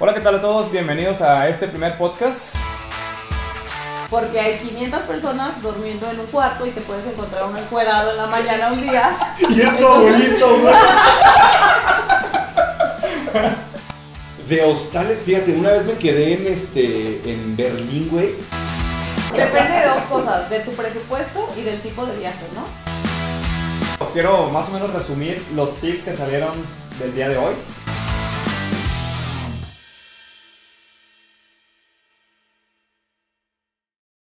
Hola, ¿qué tal a todos? Bienvenidos a este primer podcast. Porque hay 500 personas durmiendo en un cuarto y te puedes encontrar un encuerado en la mañana un día. Y es tu abuelito, güey. De hostales, fíjate, una vez me quedé en este en Berlín, güey. Depende de dos cosas, de tu presupuesto y del tipo de viaje, ¿no? Quiero más o menos resumir los tips que salieron del día de hoy.